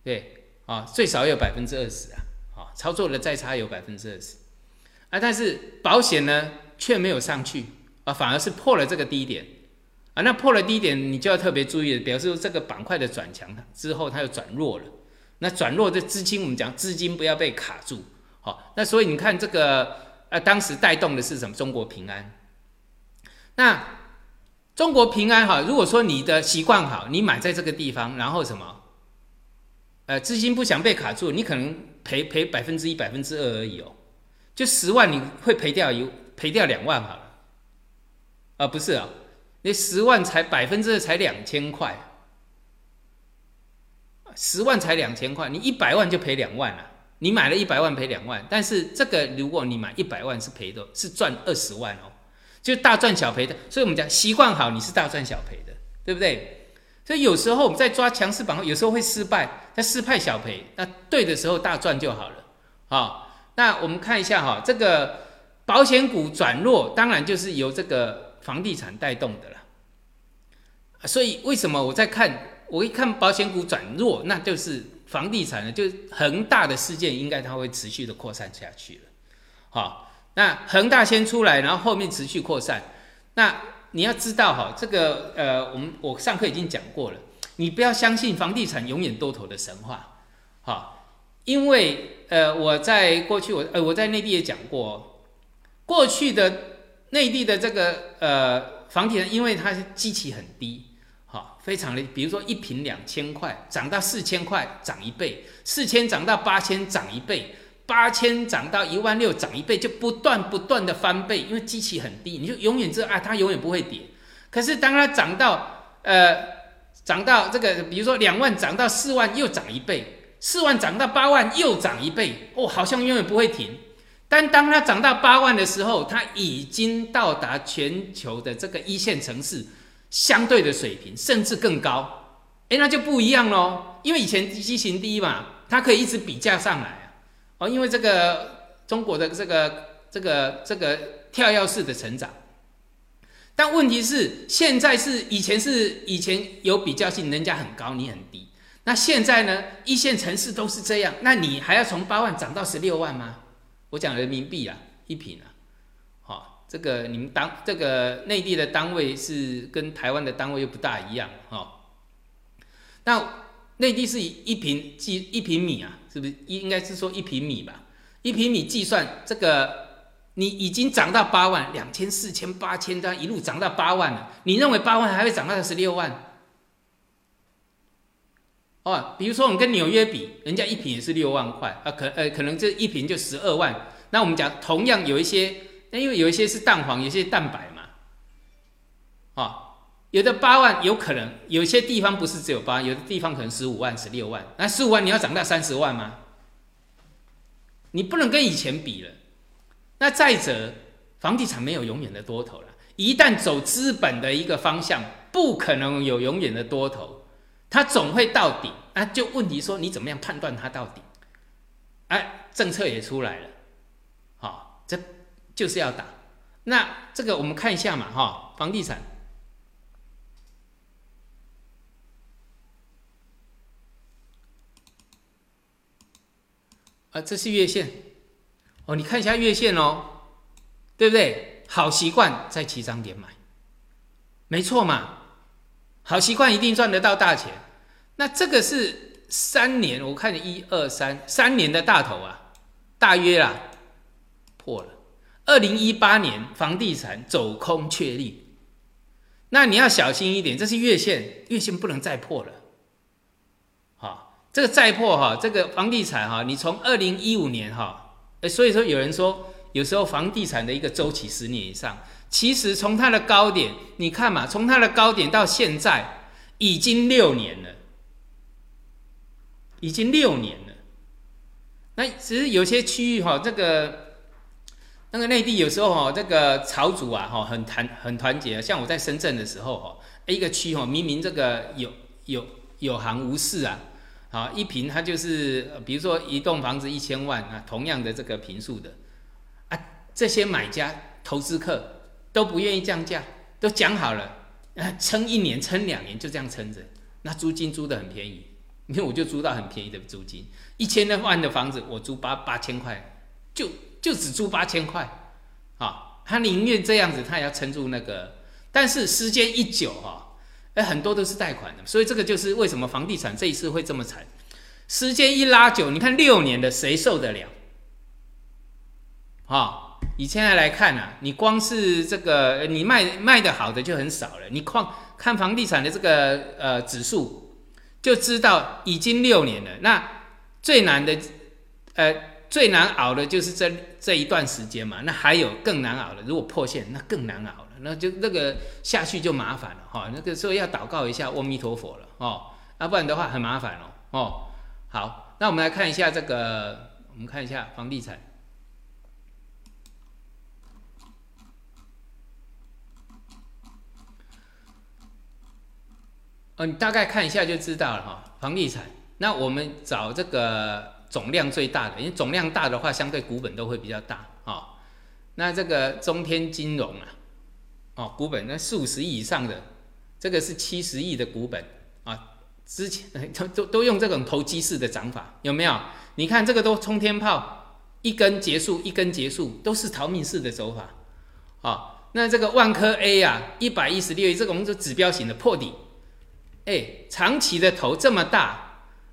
对，啊，最少有百分之二十啊，啊，操作的再差有百分之二十，啊，但是保险呢却没有上去，啊，反而是破了这个低点，啊，那破了低点你就要特别注意，表示这个板块的转强之后它又转弱了，那转弱的资金我们讲资金不要被卡住，好，那所以你看这个，呃，当时带动的是什么？中国平安，那。中国平安哈，如果说你的习惯好，你买在这个地方，然后什么，呃，资金不想被卡住，你可能赔赔百分之一、百分之二而已哦，就十万你会赔掉一赔掉两万好了，啊，不是啊，你十万才百分之二才两千块，十万才两千块，你一百万就赔两万了，你买了一百万赔两万，但是这个如果你买一百万是赔的，是赚二十万哦。就大赚小赔的，所以我们讲习惯好，你是大赚小赔的，对不对？所以有时候我们在抓强势板块，有时候会失败，那失败小赔，那对的时候大赚就好了。好，那我们看一下哈，这个保险股转弱，当然就是由这个房地产带动的了。所以为什么我在看，我一看保险股转弱，那就是房地产呢，就恒大的事件应该它会持续的扩散下去了。好。那恒大先出来，然后后面持续扩散。那你要知道哈，这个呃，我们我上课已经讲过了，你不要相信房地产永远多头的神话，哈，因为呃，我在过去我呃我在内地也讲过，过去的内地的这个呃房地产，因为它是基期很低，哈，非常的，比如说一平两千块，涨到四千块涨一倍，四千涨到八千涨一倍。八千涨到一万六，涨一倍就不断不断的翻倍，因为机器很低，你就永远知道啊，它永远不会跌。可是当它涨到呃涨到这个，比如说两万涨到四万又涨一倍，四万涨到八万又涨一倍，哦，好像永远不会停。但当它涨到八万的时候，它已经到达全球的这个一线城市相对的水平，甚至更高。哎，那就不一样喽，因为以前机型低嘛，它可以一直比价上来啊。哦，因为这个中国的这个这个这个跳跃式的成长，但问题是现在是以前是以前有比较性，人家很高，你很低。那现在呢，一线城市都是这样，那你还要从八万涨到十六万吗？我讲人民币啊，一平啊，好，这个你们当这个内地的单位是跟台湾的单位又不大一样，哈。那内地是以一平计一平米啊。是不是应应该是说一平米吧？一平米计算这个，你已经涨到八万，两千、四千、八千，这样一路涨到八万了。你认为八万还会涨到十六万？哦，比如说我们跟纽约比，人家一瓶也是六万块啊，可呃可能这一瓶就十二万。那我们讲同样有一些，那因为有一些是蛋黄，有些蛋白嘛，啊。有的八万有可能，有些地方不是只有八，有的地方可能十五万、十六万。那十五万你要涨到三十万吗？你不能跟以前比了。那再者，房地产没有永远的多头了，一旦走资本的一个方向，不可能有永远的多头，它总会到顶。那就问题说，你怎么样判断它到顶？哎，政策也出来了，好，这就是要打。那这个我们看一下嘛，哈，房地产，啊，这是月线，哦，你看一下月线哦，对不对？好习惯在起涨点买，没错嘛，好习惯一定赚得到大钱。那这个是三年，我看一二三三年的大头啊，大约啊破了。二零一八年房地产走空确立，那你要小心一点，这是月线，月线不能再破了。好，这个再破哈，这个房地产哈，你从二零一五年哈，所以说有人说，有时候房地产的一个周期十年以上，其实从它的高点，你看嘛，从它的高点到现在已经六年了，已经六年了。那其实有些区域哈，这个。那个内地有时候哈，这个炒主啊哈很团很团结，像我在深圳的时候哈，一个区哈明明这个有有有行无市啊，好一平它就是比如说一栋房子一千万啊，同样的这个平数的啊，这些买家投资客都不愿意降价，都讲好了啊，撑一年撑两年就这样撑着，那租金租的很便宜，你看我就租到很便宜的租金，一千多万的房子我租八八千块就。就只租八千块，啊，他宁愿这样子，他也要撑住那个。但是时间一久，哈，哎，很多都是贷款的，所以这个就是为什么房地产这一次会这么惨。时间一拉久，你看六年的谁受得了？啊，以现在来看啊，你光是这个你卖卖的好的就很少了。你看看房地产的这个呃指数，就知道已经六年了。那最难的，呃。最难熬的就是这这一段时间嘛，那还有更难熬的，如果破线，那更难熬了，那就那个下去就麻烦了哈。那个时候要祷告一下阿弥陀佛了哦，要不然的话很麻烦哦哦。好，那我们来看一下这个，我们看一下房地产。哦，你大概看一下就知道了哈。房地产，那我们找这个。总量最大的，因为总量大的话，相对股本都会比较大啊。那这个中天金融啊，哦，股本那四五十亿以上的，这个是七十亿的股本啊。之前 [laughs] 都都都用这种投机式的涨法，有没有？你看这个都冲天炮，一根结束，一根结束，都是逃命式的走法啊。那这个万科 A 啊，一百一十六亿，这个我们说指标型的破底，哎，长期的头这么大。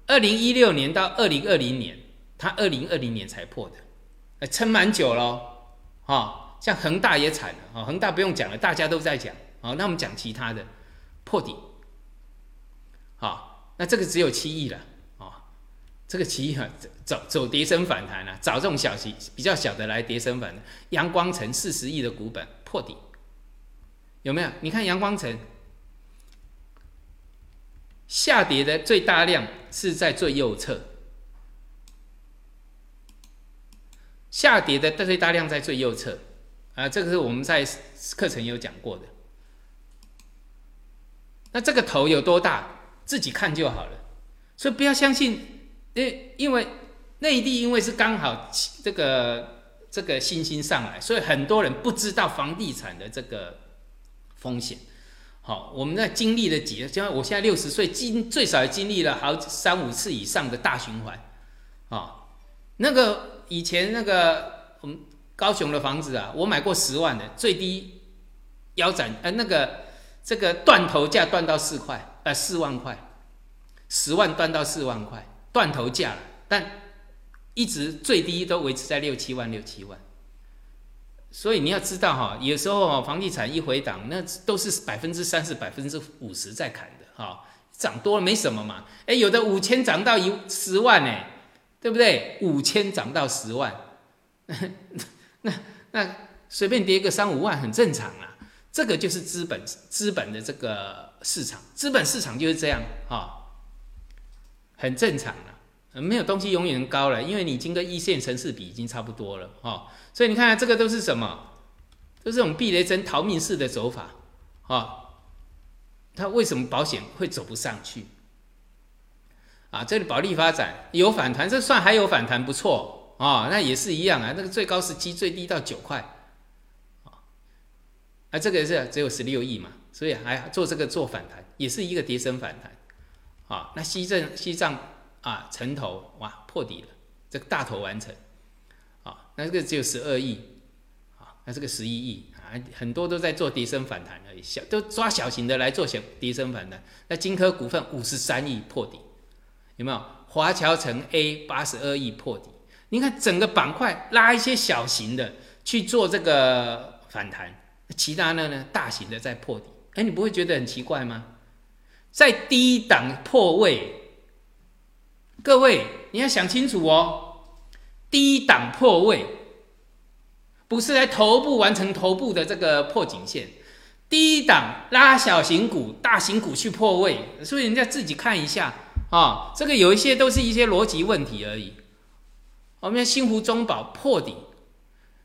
二零一六年到二零二零年，它二零二零年才破的，哎，撑蛮久喽，哈，像恒大也惨了，哈，恒大不用讲了，大家都在讲，好，那我们讲其他的，破底，好，那这个只有七亿了，啊，这个七亿啊，走走跌升反弹了，找这种小型比较小的来跌升反弹，阳光城四十亿的股本破底，有没有？你看阳光城。下跌的最大量是在最右侧，下跌的最大量在最右侧，啊，这个是我们在课程有讲过的。那这个头有多大，自己看就好了。所以不要相信，因因为内地因为是刚好这个这个信心上来，所以很多人不知道房地产的这个风险。好，我们在经历了几，就像我现在六十岁，经最少也经历了好三五次以上的大循环，啊，那个以前那个我们高雄的房子啊，我买过十万的，最低腰斩，呃，那个这个断头价断到四块，呃，四万块，十万断到四万块，断头价了，但一直最低都维持在六七万，六七万。所以你要知道哈，有时候房地产一回档，那都是百分之三十、百分之五十在砍的哈，涨多了没什么嘛。哎，有的五千涨到一十万呢，对不对？五千涨到十万，[laughs] 那那随便跌个三五万很正常啊。这个就是资本资本的这个市场，资本市场就是这样哈，很正常的，没有东西永远高了，因为你已经跟一线城市比已经差不多了哈。所以你看，这个都是什么？都是这种避雷针、逃命式的走法，啊，它为什么保险会走不上去？啊，这里保利发展有反弹，这算还有反弹，不错。啊，那也是一样啊，那个最高是七，最低到九块，啊，啊，这个是只有十六亿嘛，所以还做这个做反弹，也是一个跌升反弹，啊，那西正西藏啊，城头哇破底了，这个大头完成，那这个只有十二亿，啊，那这个十一亿啊，很多都在做跌升反弹而已，小都抓小型的来做小跌升反弹，那金科股份五十三亿破底。有没有华侨城 A 八十二亿破底？你看整个板块拉一些小型的去做这个反弹，其他的呢大型的在破底。哎，你不会觉得很奇怪吗？在低档破位，各位你要想清楚哦，低档破位不是在头部完成头部的这个破颈线，低档拉小型股、大型股去破位，所以人家自己看一下。啊，这个有一些都是一些逻辑问题而已。我们看新湖中宝破底，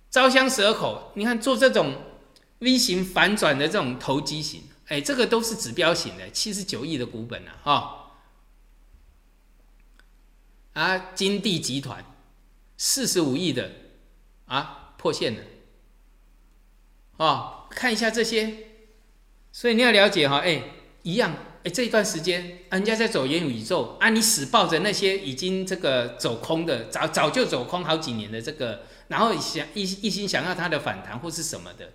招香蛇口，你看做这种 V 型反转的这种投机型，哎，这个都是指标型的，七十九亿的股本啊，哈。啊，金地集团四十五亿的啊破线了，哦，看一下这些，所以你要了解哈，哎，一样。哎，这一段时间，人家在走元宇宙啊，你死抱着那些已经这个走空的，早早就走空好几年的这个，然后想一一心想要它的反弹或是什么的，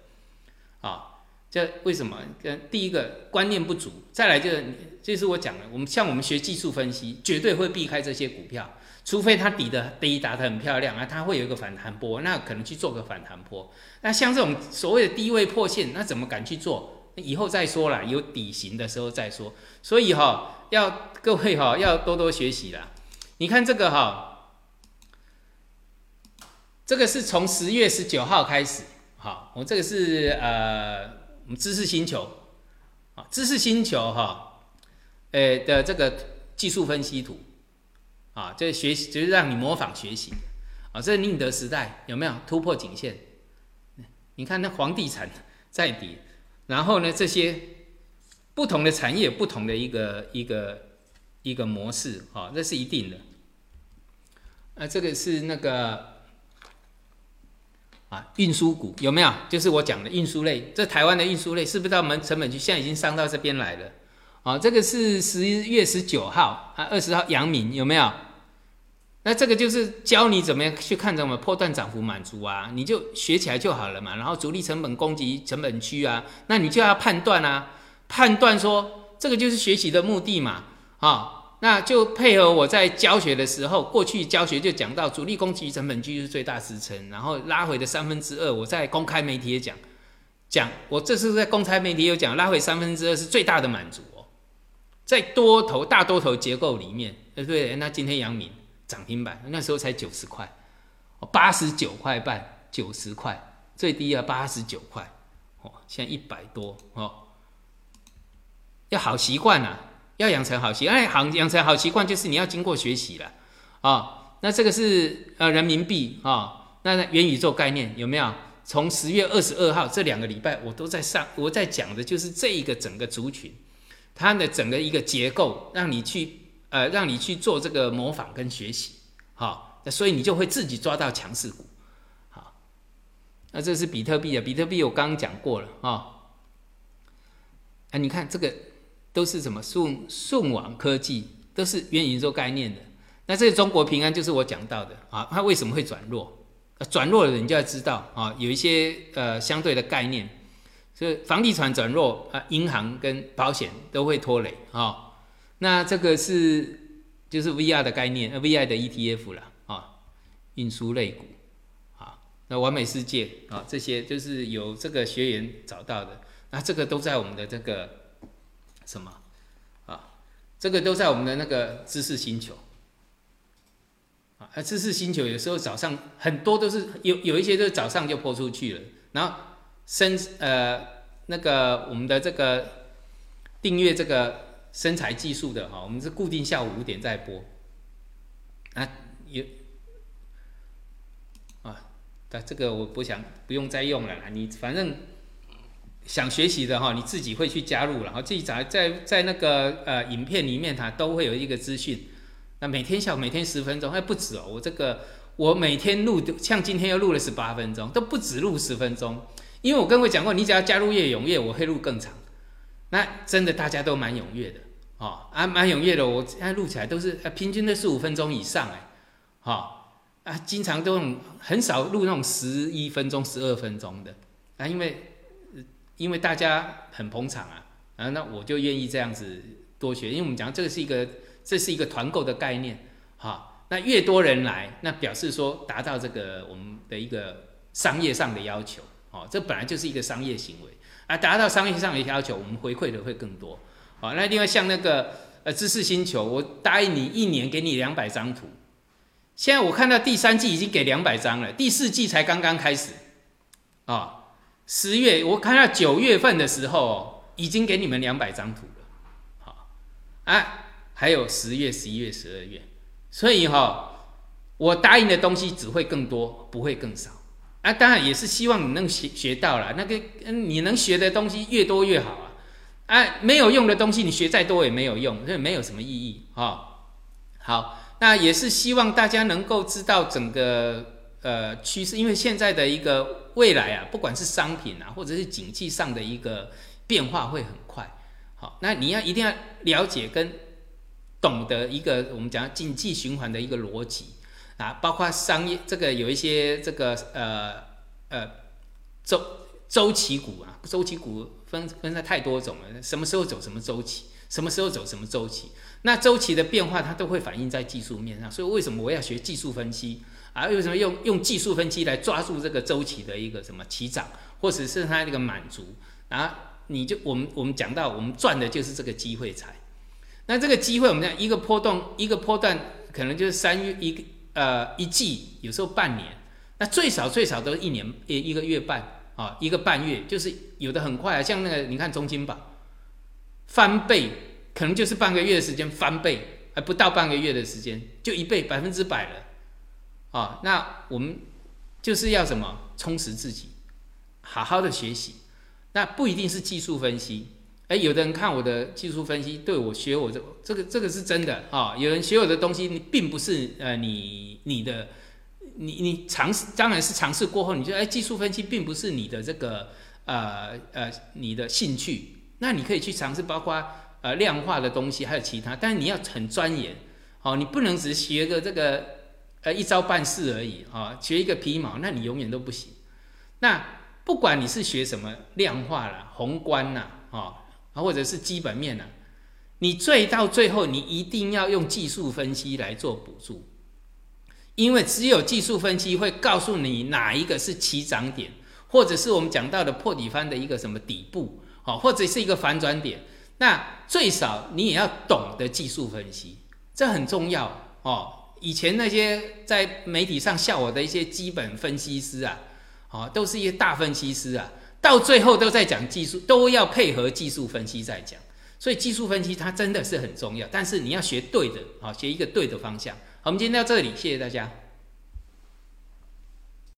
啊，这为什么？跟第一个观念不足，再来就是就是我讲的，我们像我们学技术分析，绝对会避开这些股票，除非它底的底打得很漂亮啊，它会有一个反弹波，那可能去做个反弹波。那像这种所谓的低位破线，那怎么敢去做？以后再说了，有底型的时候再说。所以哈，要各位哈要多多学习啦。你看这个哈，这个是从十月十九号开始，好，我这个是呃，我们知识星球啊，知识星球哈，呃的这个技术分析图啊，这学习就是让你模仿学习啊。这宁德时代有没有突破颈线？你看那房 [laughs] 地产在跌。然后呢，这些不同的产业，不同的一个一个一个模式，啊，这是一定的。啊，这个是那个啊，运输股有没有？就是我讲的运输类，这台湾的运输类是不是到我们成本区？现在已经上到这边来了。啊，这个是十月十九号啊，二十号阳明有没有？那这个就是教你怎么样去看怎么破断涨幅满足啊，你就学起来就好了嘛。然后主力成本攻击成本区啊，那你就要判断啊，判断说这个就是学习的目的嘛。啊，那就配合我在教学的时候，过去教学就讲到主力攻击成本区是最大支撑，然后拉回的三分之二，我在公开媒体也讲，讲我这次在公开媒体有讲，拉回三分之二是最大的满足哦，在多头大多头结构里面，对不对？那今天阳明。涨停板那时候才九十块，八十九块半，九十块，最低要八十九块，哦，现在一百多哦。要好习惯呐，要养成好习惯，哎，好养成好习惯就是你要经过学习了啊。那这个是呃人民币啊，那元宇宙概念有没有？从十月二十二号这两个礼拜我都在上，我在讲的就是这一个整个族群，它的整个一个结构，让你去。呃，让你去做这个模仿跟学习，好，那所以你就会自己抓到强势股，好，那这是比特币啊，比特币我刚刚讲过了啊，啊，你看这个都是什么顺顺网科技，都是元宇宙概念的，那这个中国平安就是我讲到的啊，它为什么会转弱？转弱的人就要知道啊，有一些呃相对的概念，所以房地产转弱啊，银行跟保险都会拖累啊。那这个是就是 VR 的概念，V I 的 ETF 了啊，运输类股啊，那完美世界啊，这些就是有这个学员找到的，那这个都在我们的这个什么啊，这个都在我们的那个知识星球啊，知识星球有时候早上很多都是有有一些都是早上就泼出去了，然后升呃那个我们的这个订阅这个。身材技术的哈，我们是固定下午五点再播，啊有啊，但这个我不想不用再用了啦，你反正想学习的哈，你自己会去加入，然后自己找在在那个呃影片里面它都会有一个资讯，那每天下午每天十分钟，哎，不止哦，我这个我每天录，像今天又录了十八分钟，都不止录十分钟，因为我跟各位讲过，你只要加入越踊跃，我会录更长。那真的大家都蛮踊跃的哦，啊，蛮踊跃的，我现在录起来都是平均都是五分钟以上哎，好啊，经常都很少录那种十一分钟、十二分钟的啊，因为因为大家很捧场啊，啊，那我就愿意这样子多学，因为我们讲这个是一个。这是一个团购的概念，哈，那越多人来，那表示说达到这个我们的一个商业上的要求，哦，这本来就是一个商业行为，啊，达到商业上的要求，我们回馈的会更多，好，那另外像那个呃知识星球，我答应你一年给你两百张图，现在我看到第三季已经给两百张了，第四季才刚刚开始，啊，十月我看到九月份的时候已经给你们两百张图了，好，啊。还有十月、十一月、十二月，所以哈，我答应的东西只会更多，不会更少。啊，当然也是希望你能学学到了那个嗯，你能学的东西越多越好啊。啊，没有用的东西你学再多也没有用，所以没有什么意义啊。好，那也是希望大家能够知道整个呃趋势，因为现在的一个未来啊，不管是商品啊，或者是景气上的一个变化会很快。好，那你要一定要了解跟。懂得一个我们讲经济循环的一个逻辑啊，包括商业这个有一些这个呃呃周周期股啊，周期股分分在太多种了，什么时候走什么周期，什么时候走什么周期，那周期的变化它都会反映在技术面上，所以为什么我要学技术分析啊？为什么用用技术分析来抓住这个周期的一个什么起涨，或者是它这个满足啊？你就我们我们讲到我们赚的就是这个机会财。那这个机会，我们讲一个波动，一个波段，可能就是三月一个呃一季，有时候半年，那最少最少都一年一一个月半啊，一个半月，就是有的很快啊，像那个你看中金宝翻倍，可能就是半个月的时间翻倍，还不到半个月的时间就一倍百分之百了啊。那我们就是要什么充实自己，好好的学习，那不一定是技术分析。哎，有的人看我的技术分析，对我学我这这个这个是真的啊。有人学我的东西，你并不是呃你你的你你尝试，当然是尝试过后，你觉得哎技术分析并不是你的这个呃呃你的兴趣，那你可以去尝试，包括呃量化的东西，还有其他，但是你要很钻研哦，你不能只学个这个呃一招半式而已啊，学一个皮毛，那你永远都不行。那不管你是学什么量化啦、宏观啦，啊。或者是基本面呢？你最到最后，你一定要用技术分析来做补助，因为只有技术分析会告诉你哪一个是起涨点，或者是我们讲到的破底翻的一个什么底部，好，或者是一个反转点。那最少你也要懂得技术分析，这很重要哦。以前那些在媒体上笑我的一些基本分析师啊，哦，都是一些大分析师啊。到最后都在讲技术，都要配合技术分析在讲，所以技术分析它真的是很重要，但是你要学对的，好学一个对的方向。好，我们今天到这里，谢谢大家。